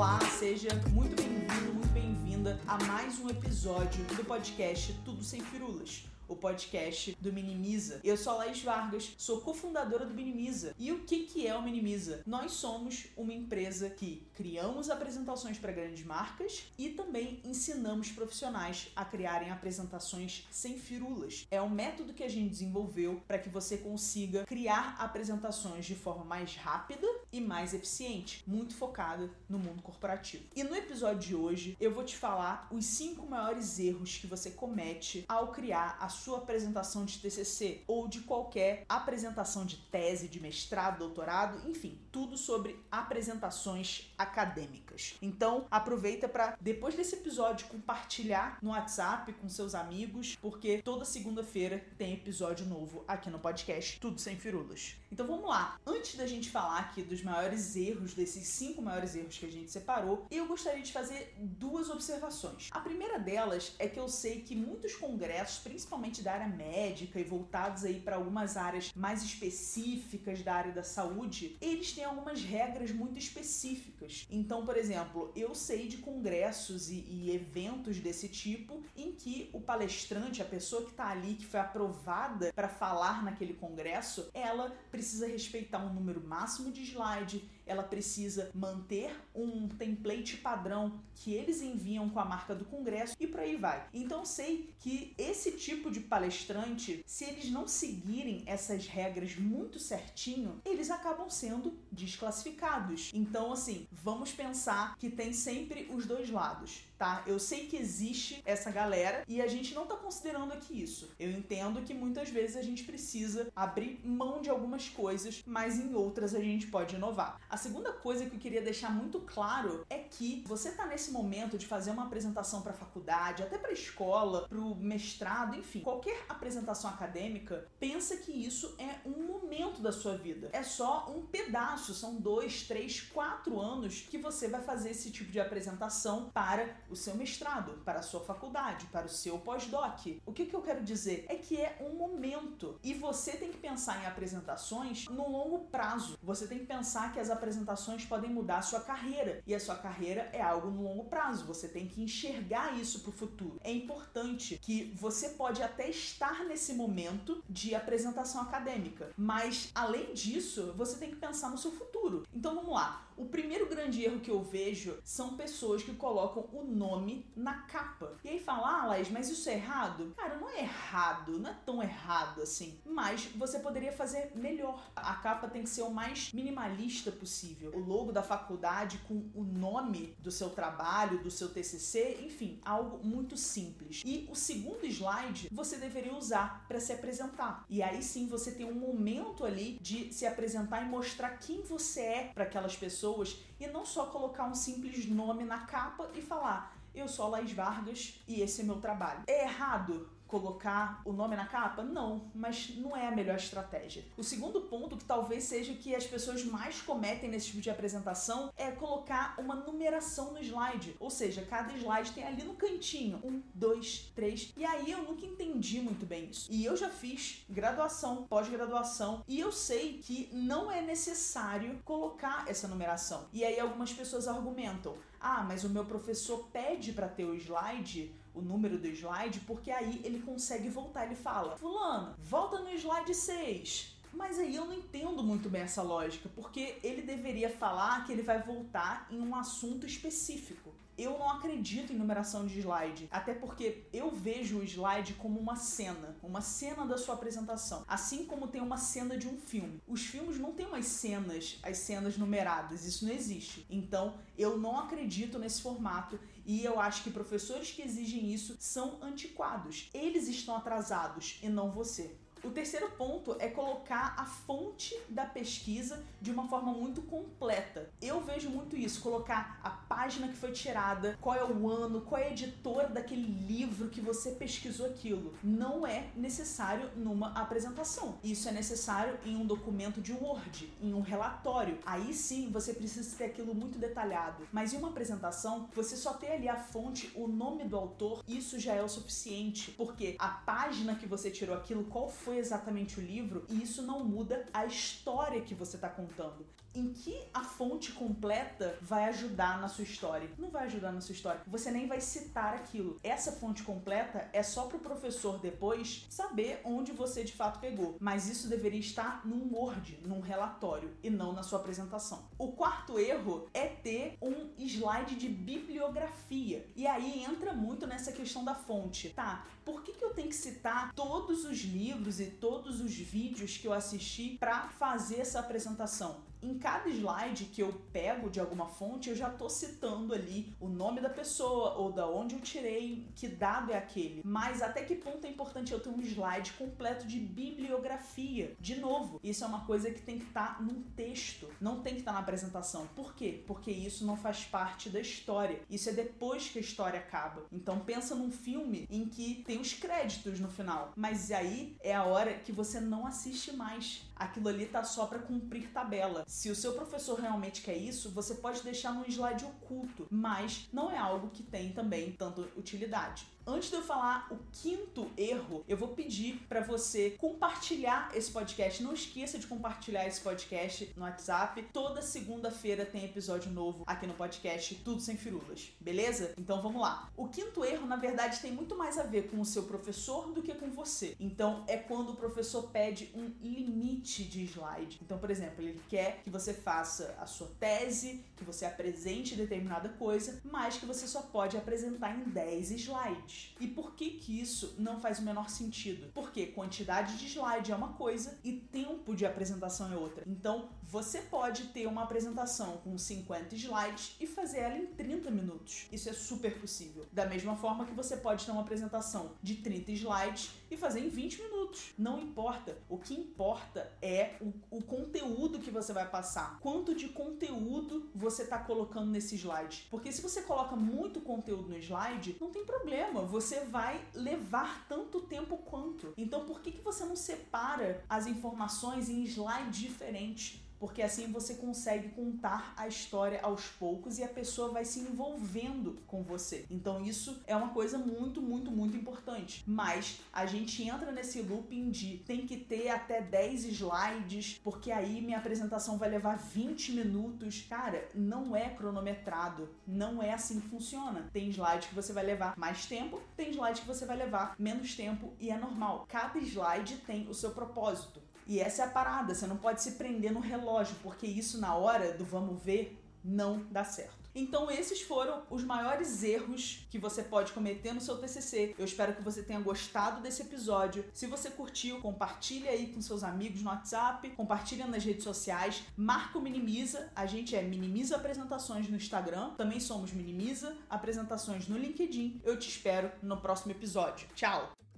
Olá, seja muito bem-vindo, muito bem-vinda a mais um episódio do podcast Tudo Sem Firulas o podcast do Minimiza. Eu sou a Laís Vargas, sou cofundadora do Minimiza. E o que, que é o Minimiza? Nós somos uma empresa que criamos apresentações para grandes marcas e também ensinamos profissionais a criarem apresentações sem firulas. É um método que a gente desenvolveu para que você consiga criar apresentações de forma mais rápida e mais eficiente, muito focada no mundo corporativo. E no episódio de hoje eu vou te falar os cinco maiores erros que você comete ao criar a sua apresentação de TCC ou de qualquer apresentação de tese, de mestrado, doutorado, enfim, tudo sobre apresentações acadêmicas. Então, aproveita para depois desse episódio compartilhar no WhatsApp com seus amigos, porque toda segunda-feira tem episódio novo aqui no podcast Tudo Sem Firulas. Então vamos lá. Antes da gente falar aqui dos maiores erros, desses cinco maiores erros que a gente separou, eu gostaria de fazer duas observações. A primeira delas é que eu sei que muitos congressos, principalmente da área médica e voltados aí para algumas áreas mais específicas da área da saúde, eles têm algumas regras muito específicas. Então, por exemplo, eu sei de congressos e, e eventos desse tipo em que o palestrante, a pessoa que está ali, que foi aprovada para falar naquele congresso, ela precisa respeitar um número máximo de slide, ela precisa manter um template padrão que eles enviam com a marca do congresso e por aí vai. Então, sei que esse tipo de palestrante, se eles não seguirem essas regras muito certinho, eles acabam sendo desclassificados. Então, assim, vamos pensar que tem sempre os dois lados, tá? Eu sei que existe essa galera e a gente não tá considerando aqui isso. Eu entendo que muitas vezes a gente precisa abrir mão de algumas coisas, mas em outras a gente pode inovar. A segunda coisa que eu queria deixar muito claro é que você tá nesse momento de fazer uma apresentação para faculdade, até para escola, para o mestrado, enfim, qualquer apresentação acadêmica, pensa que isso é um momento da sua vida. É só um pedaço, são dois, três, quatro anos que você vai fazer esse tipo de apresentação para o seu mestrado, para a sua faculdade, para o seu pós-doc. O que, que eu quero dizer é que é um momento e você tem que pensar em apresentações no longo prazo. Você tem que pensar que as apresentações podem mudar a sua carreira e a sua carreira é algo no longo prazo. Você tem que enxergar isso para o futuro. É importante que você pode até estar nesse momento de apresentação acadêmica. Mas, além disso, você tem que pensar no seu futuro. Então vamos lá. O primeiro grande erro que eu vejo são pessoas que colocam o nome na capa. E aí falam, ah, Laís, mas isso é errado? Cara, não é errado, não é tão errado assim. Mas você poderia fazer melhor. A capa tem que ser o mais minimalista possível. O logo da faculdade com o nome do seu trabalho, do seu TCC, enfim, algo muito simples. E o segundo slide, você deveria usar para se apresentar. E aí sim você tem um momento ali de se apresentar e mostrar quem você é para aquelas pessoas e não só colocar um simples nome na capa e falar eu sou a Laís Vargas e esse é meu trabalho. É errado? Colocar o nome na capa? Não, mas não é a melhor estratégia. O segundo ponto, que talvez seja que as pessoas mais cometem nesse tipo de apresentação, é colocar uma numeração no slide. Ou seja, cada slide tem ali no cantinho um, dois, três. E aí eu nunca entendi muito bem isso. E eu já fiz graduação, pós-graduação, e eu sei que não é necessário colocar essa numeração. E aí algumas pessoas argumentam: ah, mas o meu professor pede para ter o slide o número do slide, porque aí ele consegue voltar. Ele fala: Fulano, volta no slide 6. Mas aí eu não entendo muito bem essa lógica, porque ele deveria falar que ele vai voltar em um assunto específico. Eu não acredito em numeração de slide, até porque eu vejo o slide como uma cena, uma cena da sua apresentação, assim como tem uma cena de um filme. Os filmes não têm umas cenas, as cenas numeradas, isso não existe. Então, eu não acredito nesse formato e eu acho que professores que exigem isso são antiquados. Eles estão atrasados e não você. O terceiro ponto é colocar a fonte da pesquisa de uma forma muito completa. Eu vejo muito isso, colocar a página que foi tirada, qual é o ano, qual é a editora daquele livro que você pesquisou aquilo. Não é necessário numa apresentação. Isso é necessário em um documento de Word, em um relatório. Aí sim você precisa ter aquilo muito detalhado. Mas em uma apresentação, você só ter ali a fonte, o nome do autor, isso já é o suficiente, porque a página que você tirou aquilo, qual foi foi exatamente o livro e isso não muda a história que você está contando em que a fonte completa vai ajudar na sua história. Não vai ajudar na sua história. Você nem vai citar aquilo. Essa fonte completa é só para o professor depois saber onde você de fato pegou. Mas isso deveria estar num Word, num relatório e não na sua apresentação. O quarto erro é ter um slide de bibliografia. E aí entra muito nessa questão da fonte. Tá, por que, que eu tenho que citar todos os livros e todos os vídeos que eu assisti para fazer essa apresentação? Em cada slide que eu pego de alguma fonte, eu já tô citando ali o nome da pessoa ou da onde eu tirei, que dado é aquele. Mas até que ponto é importante eu ter um slide completo de bibliografia? De novo, isso é uma coisa que tem que estar tá num texto, não tem que estar tá na apresentação. Por quê? Porque isso não faz parte da história. Isso é depois que a história acaba. Então pensa num filme em que tem os créditos no final, mas aí é a hora que você não assiste mais. Aquilo ali tá só para cumprir tabela. Se o seu professor realmente quer isso, você pode deixar num slide oculto, mas não é algo que tem também tanta utilidade. Antes de eu falar o quinto erro, eu vou pedir para você compartilhar esse podcast. Não esqueça de compartilhar esse podcast no WhatsApp. Toda segunda-feira tem episódio novo aqui no podcast Tudo Sem Firulas, beleza? Então vamos lá. O quinto erro, na verdade, tem muito mais a ver com o seu professor do que com você. Então é quando o professor pede um limite de slide. Então, por exemplo, ele quer que você faça a sua tese, que você apresente determinada coisa, mas que você só pode apresentar em 10 slides. E por que que isso não faz o menor sentido? Porque quantidade de slide é uma coisa e tempo de apresentação é outra. Então, você pode ter uma apresentação com 50 slides e fazer ela em 30 minutos. Isso é super possível. Da mesma forma que você pode ter uma apresentação de 30 slides e fazer em 20 minutos. Não importa. O que importa é o, o conteúdo que você vai passar. Quanto de conteúdo você está colocando nesse slide. Porque se você coloca muito conteúdo no slide, não tem problema você vai levar tanto tempo quanto. Então por que, que você não separa as informações em slides diferentes? porque assim você consegue contar a história aos poucos e a pessoa vai se envolvendo com você. Então isso é uma coisa muito, muito, muito importante. Mas a gente entra nesse looping de tem que ter até 10 slides, porque aí minha apresentação vai levar 20 minutos. Cara, não é cronometrado, não é assim que funciona. Tem slide que você vai levar mais tempo, tem slide que você vai levar menos tempo e é normal. Cada slide tem o seu propósito. E essa é a parada, você não pode se prender no relógio, porque isso na hora do vamos ver não dá certo. Então esses foram os maiores erros que você pode cometer no seu TCC. Eu espero que você tenha gostado desse episódio. Se você curtiu, compartilha aí com seus amigos no WhatsApp, compartilha nas redes sociais, marca o Minimiza. A gente é Minimiza Apresentações no Instagram, também somos Minimiza Apresentações no LinkedIn. Eu te espero no próximo episódio. Tchau!